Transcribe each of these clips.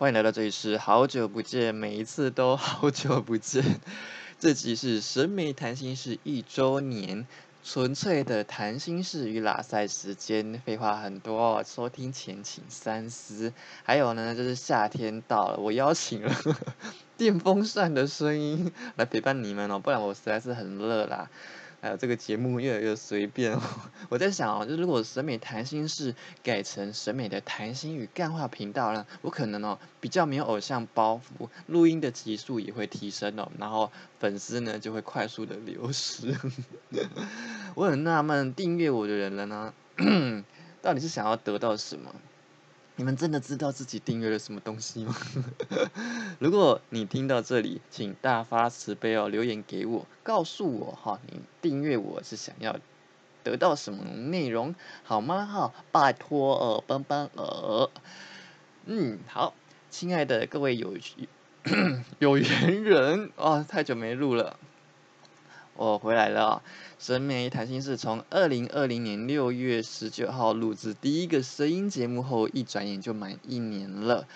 欢迎来到这里是好久不见，每一次都 好久不见。这集是审美谈心事一周年，纯粹的谈心事与拉塞时间，废话很多，收听前请三思。还有呢，就是夏天到了，我邀请了 电风扇的声音来陪伴你们哦，不然我实在是很热啦。还有这个节目越来越随便，我在想哦，就是如果审美谈心事改成审美的谈心与干话频道呢，我可能哦比较没有偶像包袱，录音的级数也会提升哦，然后粉丝呢就会快速的流失。我很纳闷，订阅我的人了呢，到底是想要得到什么？你们真的知道自己订阅了什么东西吗？如果你听到这里，请大发慈悲哦，留言给我，告诉我哈，你订阅我是想要得到什么内容，好吗？哈，拜托哦，帮帮哦。嗯，好，亲爱的各位有有缘人啊，太久没录了。我回来了，审美谈心是从二零二零年六月十九号录制第一个声音节目后，一转眼就满一年了。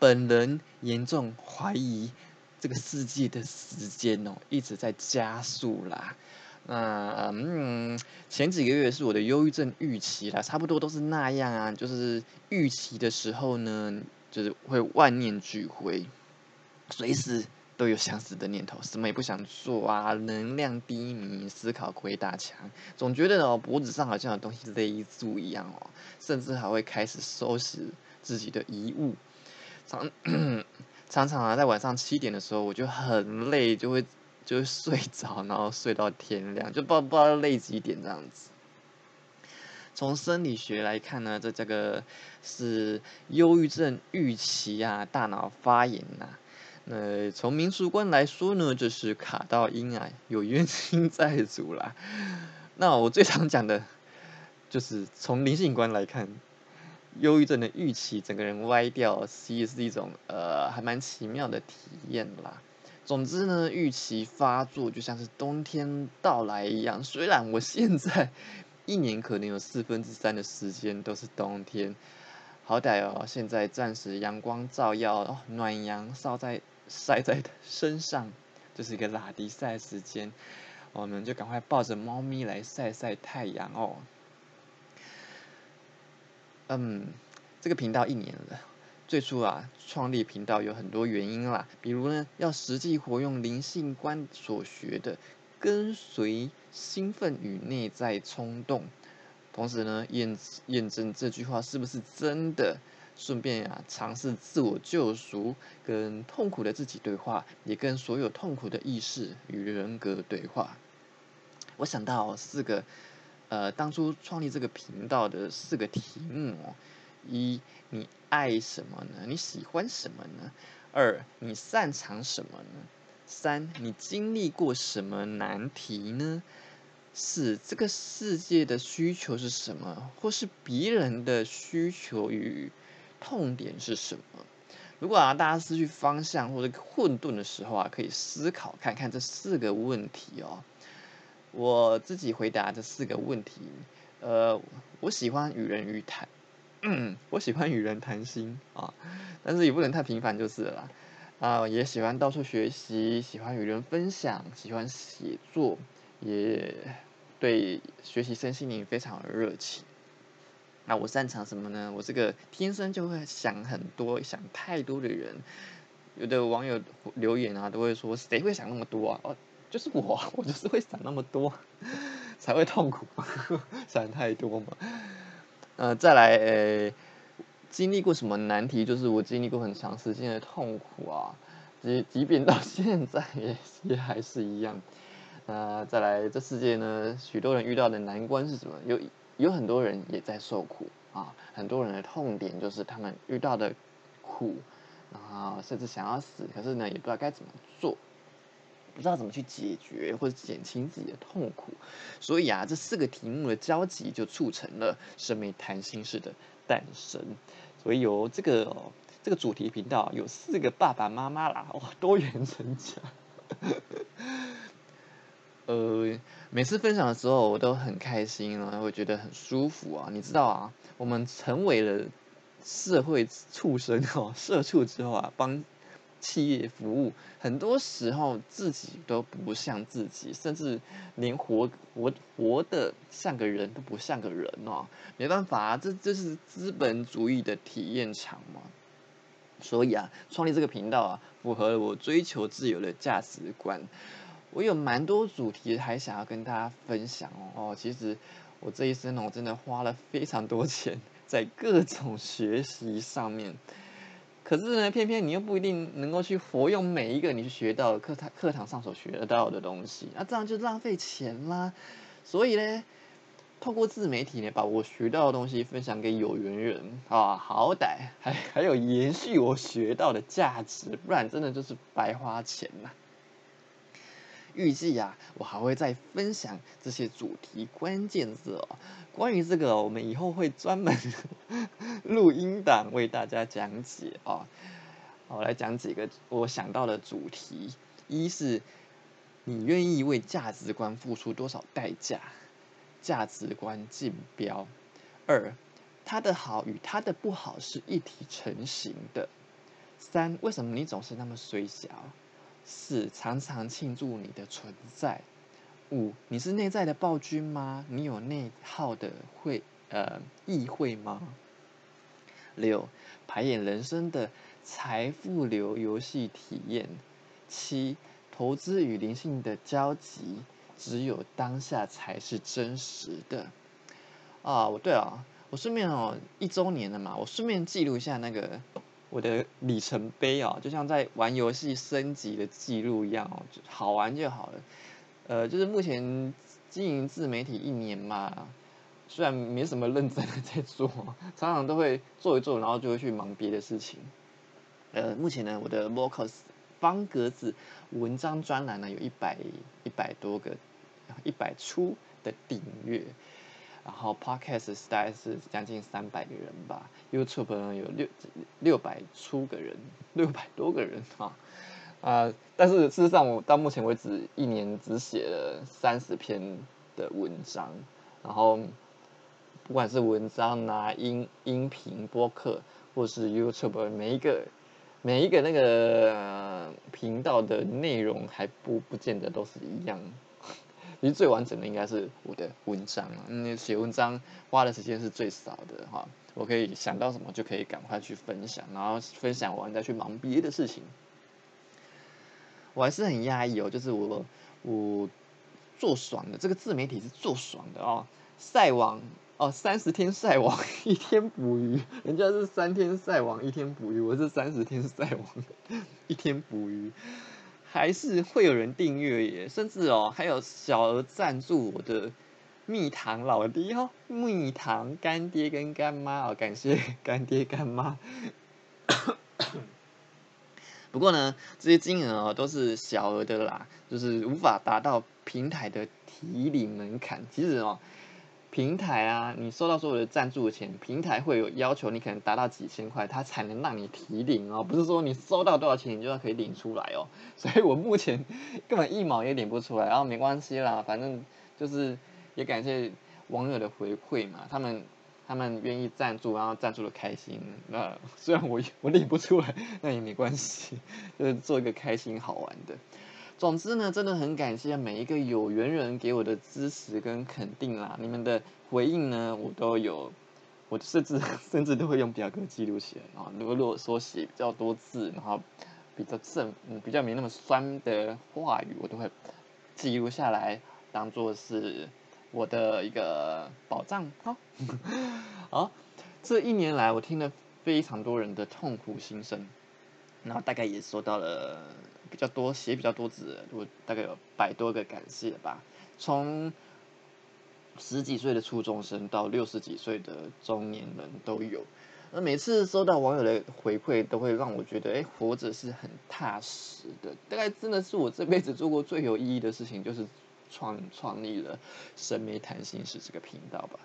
本人严重怀疑这个世界的时间哦一直在加速啦。那嗯，前几个月是我的忧郁症预期啦，差不多都是那样啊，就是预期的时候呢，就是会万念俱灰，随时。都有想死的念头，什么也不想做啊，能量低迷，思考鬼打墙，总觉得哦脖子上好像有东西勒住一样哦，甚至还会开始收拾自己的遗物。常 常常啊，在晚上七点的时候，我就很累，就会就会睡着，然后睡到天亮，就不知道不知道累几点这样子。从生理学来看呢，这这个是忧郁症预期啊，大脑发炎呐。那从民俗观来说呢，就是卡到阴啊，有冤亲债主啦。那我最常讲的，就是从灵性观来看，忧郁症的预期，整个人歪掉，其实是一种呃还蛮奇妙的体验啦。总之呢，预期发作就像是冬天到来一样。虽然我现在一年可能有四分之三的时间都是冬天，好歹哦，现在暂时阳光照耀，暖阳照在。晒在身上，就是一个拉迪赛时间，我们就赶快抱着猫咪来晒晒太阳哦。嗯，这个频道一年了，最初啊创立频道有很多原因啦，比如呢要实际活用灵性观所学的，跟随兴奋与内在冲动，同时呢验验证这句话是不是真的。顺便啊，尝试自我救赎，跟痛苦的自己对话，也跟所有痛苦的意识与人格对话。我想到四个，呃，当初创立这个频道的四个题目：一，你爱什么呢？你喜欢什么呢？二，你擅长什么呢？三，你经历过什么难题呢？四，这个世界的需求是什么？或是别人的需求与？痛点是什么？如果啊大家失去方向或者混沌的时候啊，可以思考看看这四个问题哦。我自己回答这四个问题，呃，我喜欢与人与谈，我喜欢与人谈心啊，但是也不能太频繁就是了啊。也喜欢到处学习，喜欢与人分享，喜欢写作，也对学习身心灵非常的热情。那我擅长什么呢？我这个天生就会想很多、想太多的人。有的网友留言啊，都会说：“谁会想那么多啊？”哦，就是我，我就是会想那么多，才会痛苦，想太多嘛。呃，再来，呃，经历过什么难题？就是我经历过很长时间的痛苦啊，即即便到现在也也还是一样。那再来，这世界呢，许多人遇到的难关是什么？有。有很多人也在受苦啊，很多人的痛点就是他们遇到的苦，然后甚至想要死，可是呢也不知道该怎么做，不知道怎么去解决或者减轻自己的痛苦，所以啊，这四个题目的交集就促成了生命谈心式的诞生，所以由这个这个主题频道有四个爸爸妈妈啦，哇，多元成家。呃，每次分享的时候，我都很开心啊，会觉得很舒服啊。你知道啊，我们成为了社会畜生哦，社畜之后啊，帮企业服务，很多时候自己都不像自己，甚至连活活活的像个人都不像个人哦。没办法啊，这这是资本主义的体验场嘛。所以啊，创立这个频道啊，符合我追求自由的价值观。我有蛮多主题还想要跟大家分享哦。其实我这一生哦，真的花了非常多钱在各种学习上面。可是呢，偏偏你又不一定能够去活用每一个你去学到课堂课堂上所学得到的东西，那这样就浪费钱啦。所以呢，透过自媒体呢，把我学到的东西分享给有缘人啊，好歹还 还有延续我学到的价值，不然真的就是白花钱呐。预计啊，我还会再分享这些主题关键字哦。关于这个，我们以后会专门 录音档为大家讲解哦。我来讲几个我想到的主题：一是你愿意为价值观付出多少代价？价值观竞标。二，他的好与他的不好是一体成型的。三，为什么你总是那么衰小？四，常常庆祝你的存在。五，你是内在的暴君吗？你有内耗的会呃议会吗？六，排演人生的财富流游戏体验。七，投资与灵性的交集，只有当下才是真实的。啊，我对了，我顺便哦，一周年了嘛，我顺便记录一下那个。我的里程碑啊，就像在玩游戏升级的记录一样哦，好玩就好了。呃，就是目前经营自媒体一年嘛，虽然没什么认真的在做，常常都会做一做，然后就会去忙别的事情。呃，目前呢，我的 Vocus 方格子文章专栏呢，有一百一百多个，一百出的订阅。然后 Podcast 大概是将近三百个人吧，YouTube 呢有六六百出个人，六百多个人哈啊！但是事实上，我到目前为止一年只写了三十篇的文章，然后不管是文章啊、音音频播客，或是 YouTube，每一个每一个那个频道的内容还不不见得都是一样。其实最完整的应该是我的文章啊，嗯，写文章花的时间是最少的哈，我可以想到什么就可以赶快去分享，然后分享完再去忙别的事情。我还是很压抑哦，就是我我做爽的这个自媒体是做爽的哦，晒网哦，三十天晒网 一天捕鱼，人家是三天晒网一天捕鱼，我是三十天晒网 一天捕鱼。还是会有人订阅耶，甚至哦，还有小额赞助我的蜜糖老爹哦，蜜糖干爹跟干妈哦，感谢干爹干妈。不过呢，这些金额哦都是小额的啦，就是无法达到平台的提领门槛。其实哦。平台啊，你收到所有的赞助的钱，平台会有要求，你可能达到几千块，它才能让你提领哦，不是说你收到多少钱，你就要可以领出来哦。所以我目前根本一毛也领不出来，然后没关系啦，反正就是也感谢网友的回馈嘛，他们他们愿意赞助，然后赞助的开心。那 虽然我我领不出来，那也没关系，就是做一个开心好玩的。总之呢，真的很感谢每一个有缘人给我的支持跟肯定啦！你们的回应呢，我都有，我甚至甚至都会用表格记录起来啊。如果如果说写比较多字，然后比较正，嗯，比较没那么酸的话语，我都会记录下来，当做是我的一个宝藏。好，好，这一年来，我听了非常多人的痛苦心声，然后大概也收到了。比较多写比较多字，我大概有百多个感谢吧。从十几岁的初中生到六十几岁的中年人都有。而每次收到网友的回馈，都会让我觉得，哎，活着是很踏实的。大概真的是我这辈子做过最有意义的事情，就是创创立了神美谈心事这个频道吧。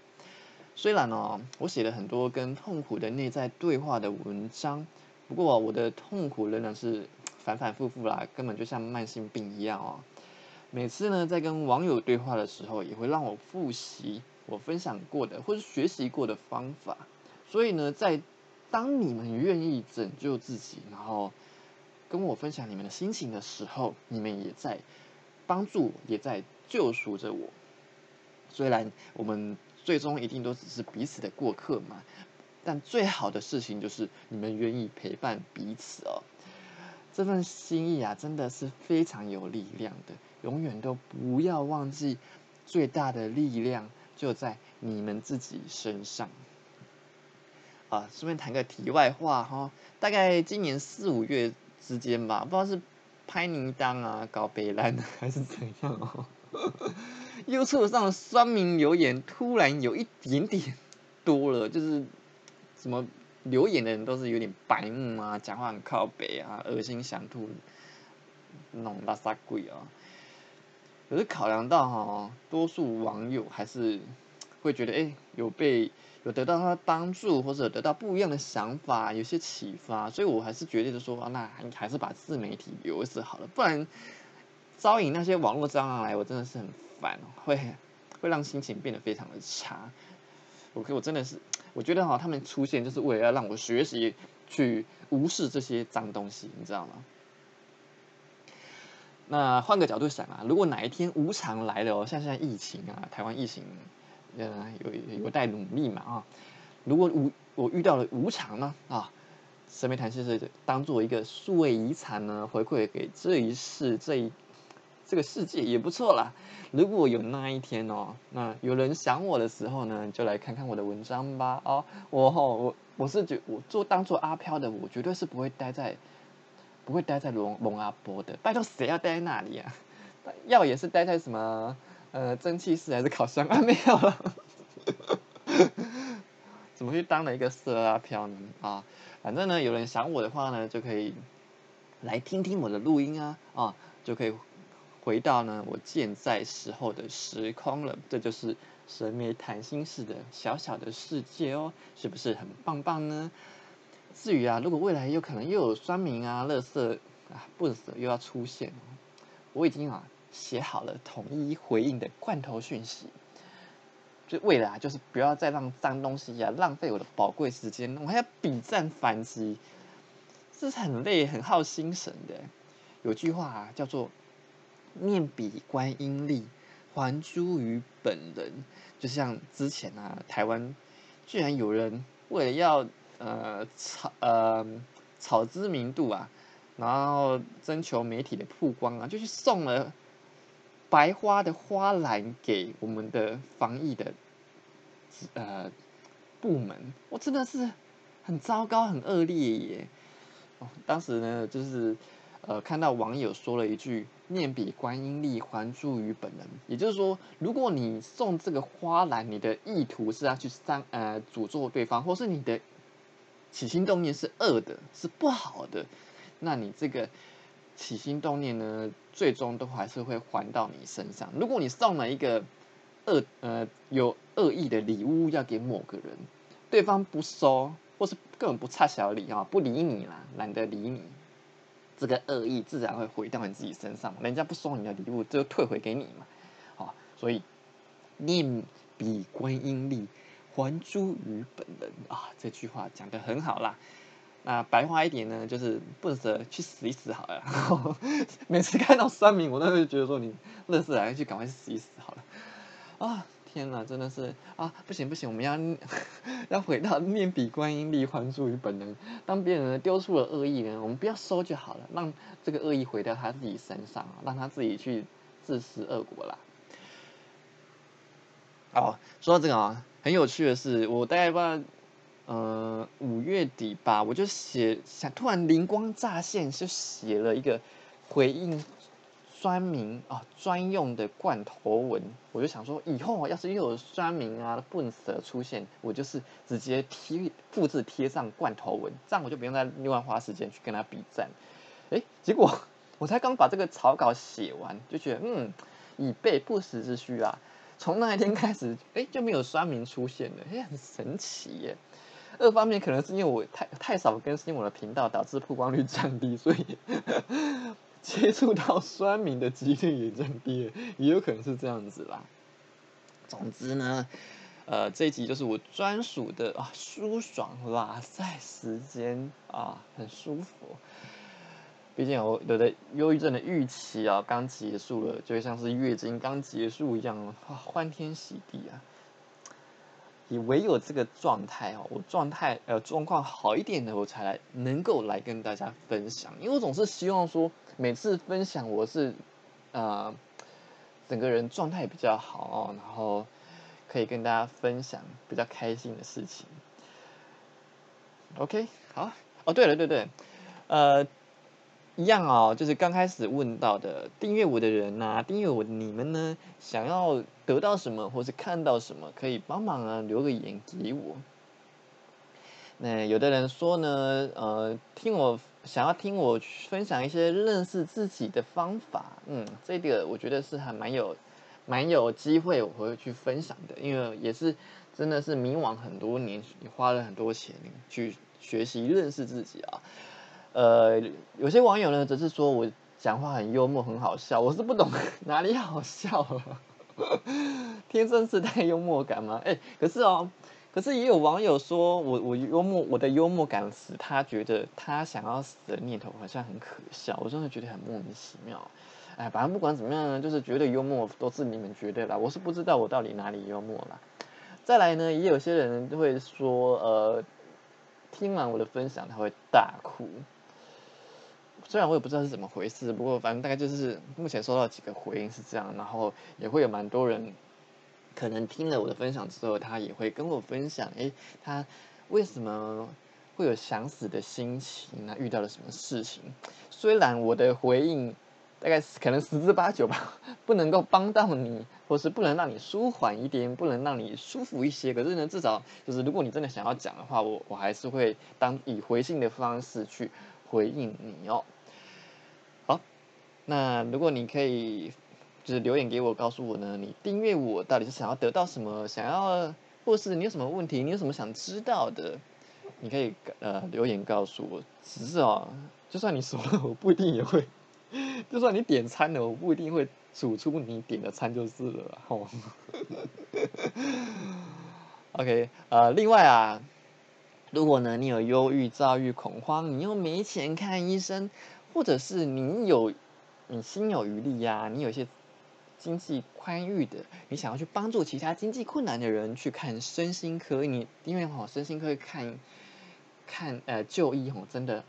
虽然呢，我写了很多跟痛苦的内在对话的文章，不过我的痛苦仍然是。反反复复啦，根本就像慢性病一样哦。每次呢，在跟网友对话的时候，也会让我复习我分享过的或者学习过的方法。所以呢，在当你们愿意拯救自己，然后跟我分享你们的心情的时候，你们也在帮助我，也在救赎着我。虽然我们最终一定都只是彼此的过客嘛，但最好的事情就是你们愿意陪伴彼此哦。这份心意啊，真的是非常有力量的。永远都不要忘记，最大的力量就在你们自己身上。啊，顺便谈个题外话哈，大概今年四五月之间吧，不知道是拍泥当啊、搞北兰还是怎样哦。右侧上的酸民留言突然有一点点多了，就是什么留言的人都是有点白目啊，讲话很靠北啊，恶心想吐，那种拉萨鬼啊。可是考量到哈，多数网友还是会觉得，哎，有被有得到他的帮助，或者得到不一样的想法，有些启发，所以我还是决定的说，那你还是把自媒体留着好了，不然招引那些网络蟑螂来，我真的是很烦，会会让心情变得非常的差。我我真的是，我觉得哈，他们出现就是为了要让我学习去无视这些脏东西，你知道吗？那换个角度想啊，如果哪一天无常来了哦，像现在疫情啊，台湾疫情，呃，有有待努力嘛啊。如果无我遇到了无常呢啊，神秘谈心是当做一个数位遗产呢，回馈给这一世这一这个世界也不错啦。如果有那一天哦，那有人想我的时候呢，就来看看我的文章吧哦。我吼我我是觉我做当做阿飘的，我绝对是不会待在。不会待在龙龙阿波的，拜托谁要待在那里啊？要也是待在什么呃蒸汽室还是烤箱啊？没有了，怎么去当了一个色阿飘呢？啊，反正呢，有人想我的话呢，就可以来听听我的录音啊，啊，就可以回到呢我健在时候的时空了。这就是神秘谈心式的小小的世界哦，是不是很棒棒呢？至于啊，如果未来有可能又有酸民啊、乐色啊、不死又要出现，我已经啊写好了统一回应的罐头讯息，就未来就是不要再让脏东西啊浪费我的宝贵时间，我还要比战反击，这是很累、很耗心神的。有句话，叫做“面比观音力，还珠于本人”，就像之前啊，台湾居然有人为了要呃，炒呃炒知名度啊，然后征求媒体的曝光啊，就去送了白花的花篮给我们的防疫的呃部门，我真的是很糟糕、很恶劣耶！哦，当时呢，就是呃看到网友说了一句“念比观音力，还助于本人”，也就是说，如果你送这个花篮，你的意图是要去伤呃诅咒对方，或是你的。起心动念是恶的，是不好的，那你这个起心动念呢，最终都还是会还到你身上。如果你送了一个恶呃有恶意的礼物要给某个人，对方不收，或是根本不差小礼啊，不理你啦，懒得理你，这个恶意自然会回到你自己身上。人家不收你的礼物，就退回给你嘛。好，所以念比观音力。还珠于本人啊，这句话讲的很好啦。那白话一点呢，就是不舍去死一死好了。每次看到酸民，我都会觉得说你乐死来去赶快死一死好了。啊，天哪，真的是啊，不行不行，我们要 要回到面比观音力，还珠于本能。当别人丢出了恶意呢，我们不要收就好了，让这个恶意回到他自己身上，让他自己去自食恶果啦。哦，说到这个啊。很有趣的是，我大概不知道，呃，五月底吧，我就写，想突然灵光乍现，就写了一个回应酸民啊专用的罐头文。我就想说，以后要是又有酸民啊笨蛇出现，我就是直接贴复制贴上罐头文，这样我就不用再另外花时间去跟他比赞。哎，结果 我才刚把这个草稿写完，就觉得嗯，以备不时之需啊。从那一天开始，哎，就没有刷名出现了，哎，很神奇耶。二方面可能是因为我太太少更新我的频道，导致曝光率降低，所以接触到刷名的几率也降低了，也有可能是这样子啦。总之呢，呃，这一集就是我专属的啊，舒爽拉塞时间啊，很舒服。毕竟我有的忧郁症的预期啊，刚结束了，就像是月经刚结束一样，啊，欢天喜地啊。也唯有这个状态哦，我状态呃状况好一点的，我才来能够来跟大家分享。因为我总是希望说，每次分享我是，呃，整个人状态比较好哦，然后可以跟大家分享比较开心的事情。OK，好，哦，对了，对对，呃。一样哦，就是刚开始问到的订阅我的人呐，订阅我你们呢，想要得到什么或是看到什么，可以帮忙啊留个言给我。那有的人说呢，呃，听我想要听我分享一些认识自己的方法，嗯，这个我觉得是还蛮有蛮有机会我会去分享的，因为也是真的是迷惘很多年，也花了很多钱去学习认识自己啊。呃，有些网友呢，则是说我讲话很幽默，很好笑。我是不懂 哪里好笑了，天生自带幽默感吗？哎，可是哦，可是也有网友说我我幽默，我的幽默感使他觉得他想要死的念头好像很可笑。我真的觉得很莫名其妙。哎，反正不管怎么样呢，就是觉得幽默都是你们觉得啦，我是不知道我到底哪里幽默啦。再来呢，也有些人会说，呃，听完我的分享他会大哭。虽然我也不知道是怎么回事，不过反正大概就是目前收到几个回应是这样，然后也会有蛮多人可能听了我的分享之后，他也会跟我分享，哎，他为什么会有想死的心情那？遇到了什么事情？虽然我的回应大概可能十之八九吧，不能够帮到你，或是不能让你舒缓一点，不能让你舒服一些，可是呢，至少就是如果你真的想要讲的话，我我还是会当以回信的方式去回应你哦。那如果你可以，就是留言给我，告诉我呢，你订阅我到底是想要得到什么？想要，或是你有什么问题？你有什么想知道的？你可以呃留言告诉我。只是哦，就算你说了，我不一定也会；就算你点餐了，我不一定会煮出你点的餐就是了。哦。OK，呃，另外啊，如果呢你有忧郁、躁郁、恐慌，你又没钱看医生，或者是你有。你心有余力呀，你有些经济宽裕的，你想要去帮助其他经济困难的人去看身心科，你因为哈身心科看看呃就医吼真的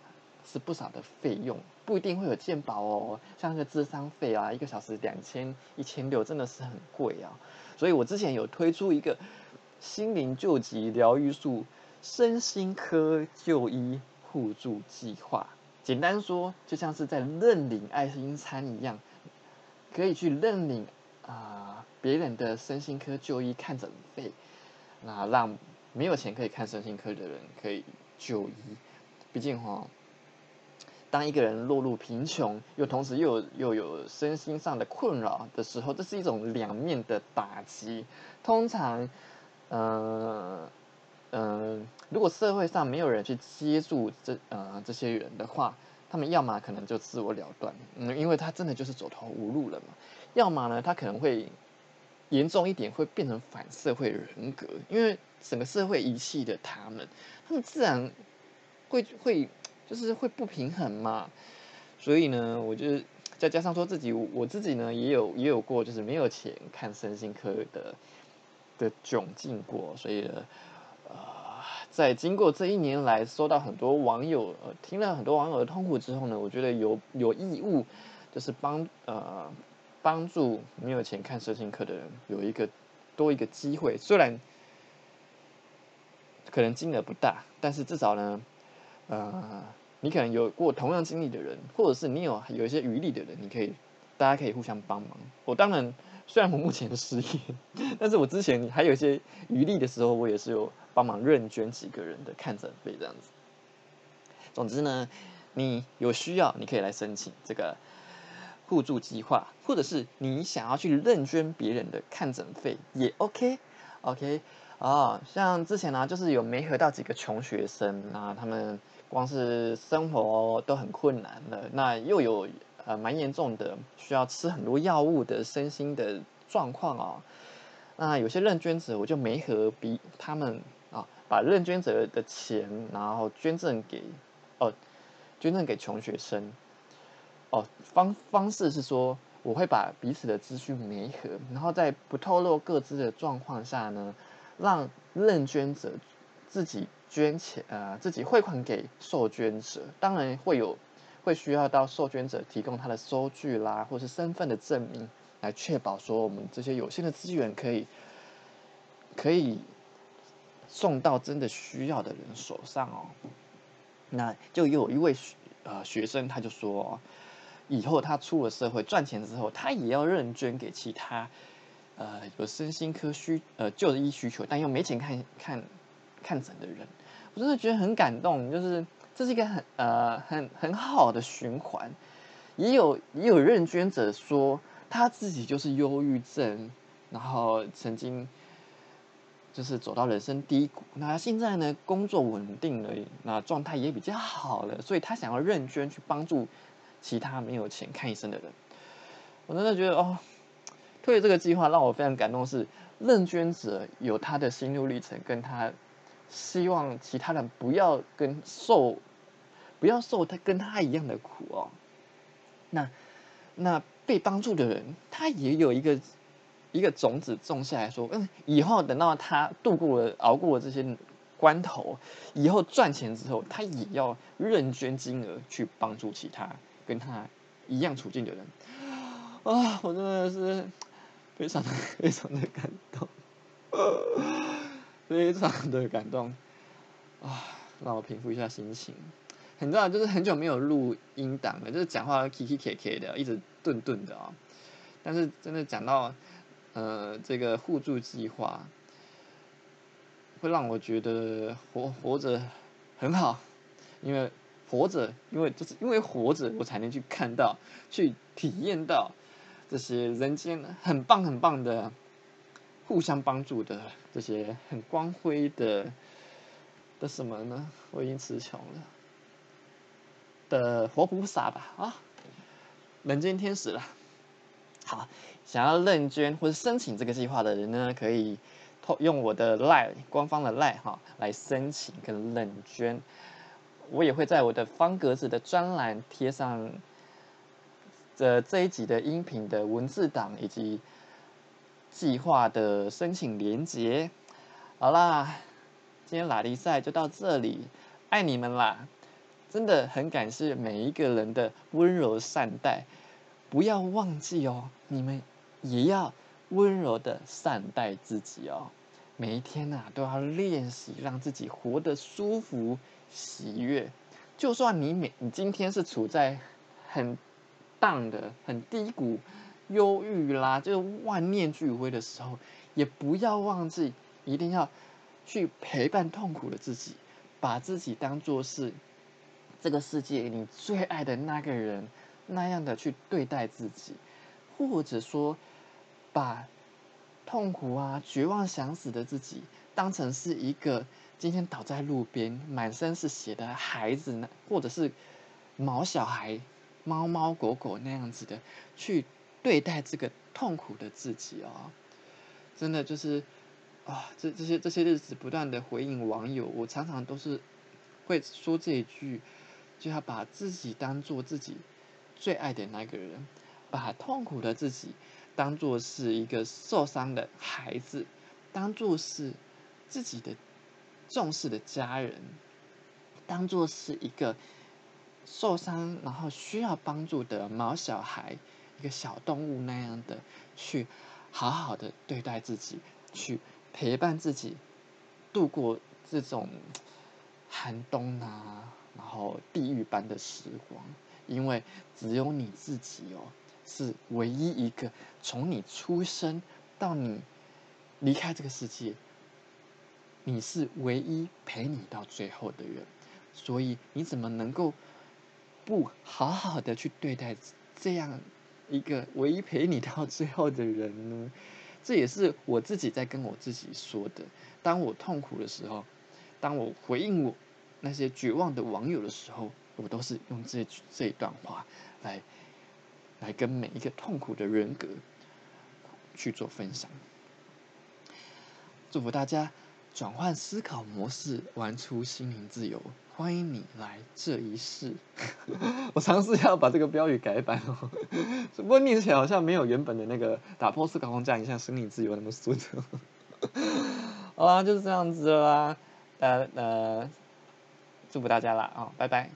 是不少的费用，不一定会有健保哦，像那个智商费啊，一个小时两千一千六真的是很贵啊，所以我之前有推出一个心灵救急疗愈术身心科就医互助计划。简单说，就像是在认领爱心餐一样，可以去认领啊别人的身心科就医看诊费，那让没有钱可以看身心科的人可以就医。毕竟哈，当一个人落入贫穷，又同时又有又有身心上的困扰的时候，这是一种两面的打击。通常，嗯。如果社会上没有人去接住这呃这些人的话，他们要么可能就自我了断，嗯，因为他真的就是走投无路了嘛；要么呢，他可能会严重一点，会变成反社会人格，因为整个社会遗弃的他们，他们自然会会就是会不平衡嘛。所以呢，我就再加上说自己我自己呢也有也有过就是没有钱看身心科的的窘境过，所以呢。在经过这一年来，收到很多网友呃，听了很多网友的痛苦之后呢，我觉得有有义务，就是帮呃帮助没有钱看色情课的人有一个多一个机会，虽然可能金额不大，但是至少呢，呃，你可能有过同样经历的人，或者是你有有一些余力的人，你可以大家可以互相帮忙。我当然虽然我目前失业，但是我之前还有一些余力的时候，我也是有。帮忙认捐几个人的看诊费这样子。总之呢，你有需要，你可以来申请这个互助计划，或者是你想要去认捐别人的看诊费也 OK。OK 啊，像之前呢，就是有没合到几个穷学生啊，他们光是生活都很困难了，那又有呃蛮严重的需要吃很多药物的身心的状况啊。那有些认捐者，我就没和比他们啊，把认捐者的钱，然后捐赠给哦，捐赠给穷学生。哦，方方式是说，我会把彼此的资讯媒合，然后在不透露各自的状况下呢，让认捐者自己捐钱，呃，自己汇款给受捐者。当然会有，会需要到受捐者提供他的收据啦，或是身份的证明。来确保说我们这些有限的资源可以可以送到真的需要的人手上哦。那就有一位呃学生他就说，以后他出了社会赚钱之后，他也要认捐给其他呃有身心科需呃就医需求但又没钱看看看诊的人。我真的觉得很感动，就是这是一个很呃很很好的循环。也有也有认捐者说。他自己就是忧郁症，然后曾经就是走到人生低谷。那现在呢，工作稳定了，那状态也比较好了，所以他想要认捐去帮助其他没有钱看医生的人。我真的觉得哦，推这个计划让我非常感动，是认捐者有他的心路历程，跟他希望其他人不要跟受不要受他跟他一样的苦哦。那那。被帮助的人，他也有一个一个种子种下来说，嗯，以后等到他度过了、熬过了这些关头，以后赚钱之后，他也要认捐金额去帮助其他跟他一样处境的人。啊，我真的是非常的、非常的感动，非常的感动啊！让我平复一下心情。很重要，就是很久没有录音档了，就是讲话 K K K K 的，一直顿顿的啊。但是真的讲到呃这个互助计划，会让我觉得活活着很好，因为活着，因为就是因为活着，我才能去看到、去体验到这些人间很棒很棒的互相帮助的这些很光辉的的什么呢？我已经词穷了。的活菩萨吧，啊，人间天使了。好，想要认捐或者申请这个计划的人呢，可以透用我的 Line 官方的 Line 哈来申请跟认捐。我也会在我的方格子的专栏贴上这这一集的音频的文字档以及计划的申请连接。好啦，今天拉力赛就到这里，爱你们啦！真的很感谢每一个人的温柔善待，不要忘记哦，你们也要温柔的善待自己哦。每一天呐，都要练习让自己活得舒服、喜悦。就算你每你今天是处在很荡的、很低谷、忧郁啦，就万念俱灰的时候，也不要忘记，一定要去陪伴痛苦的自己，把自己当做是。这个世界你最爱的那个人，那样的去对待自己，或者说，把痛苦啊、绝望、想死的自己，当成是一个今天倒在路边、满身是血的孩子，或者是毛小孩、猫猫狗狗那样子的去对待这个痛苦的自己哦。真的就是啊，这这些这些日子不断的回应网友，我常常都是会说这一句。就要把自己当做自己最爱的那个人，把痛苦的自己当做是一个受伤的孩子，当做是自己的重视的家人，当做是一个受伤然后需要帮助的毛小孩，一个小动物那样的去好好的对待自己，去陪伴自己度过这种寒冬啊。然后地狱般的时光，因为只有你自己哦，是唯一一个从你出生到你离开这个世界，你是唯一陪你到最后的人，所以你怎么能够不好好的去对待这样一个唯一陪你到最后的人呢？这也是我自己在跟我自己说的。当我痛苦的时候，当我回应我。那些绝望的网友的时候，我都是用这这一段话来来跟每一个痛苦的人格去做分享。祝福大家转换思考模式，玩出心灵自由。欢迎你来这一世。我尝试要把这个标语改版哦，不过念起来好像没有原本的那个打破思考框架，影响心灵自由那么顺。好啦，就是这样子啦。呃呃，祝福大家啦啊，拜拜。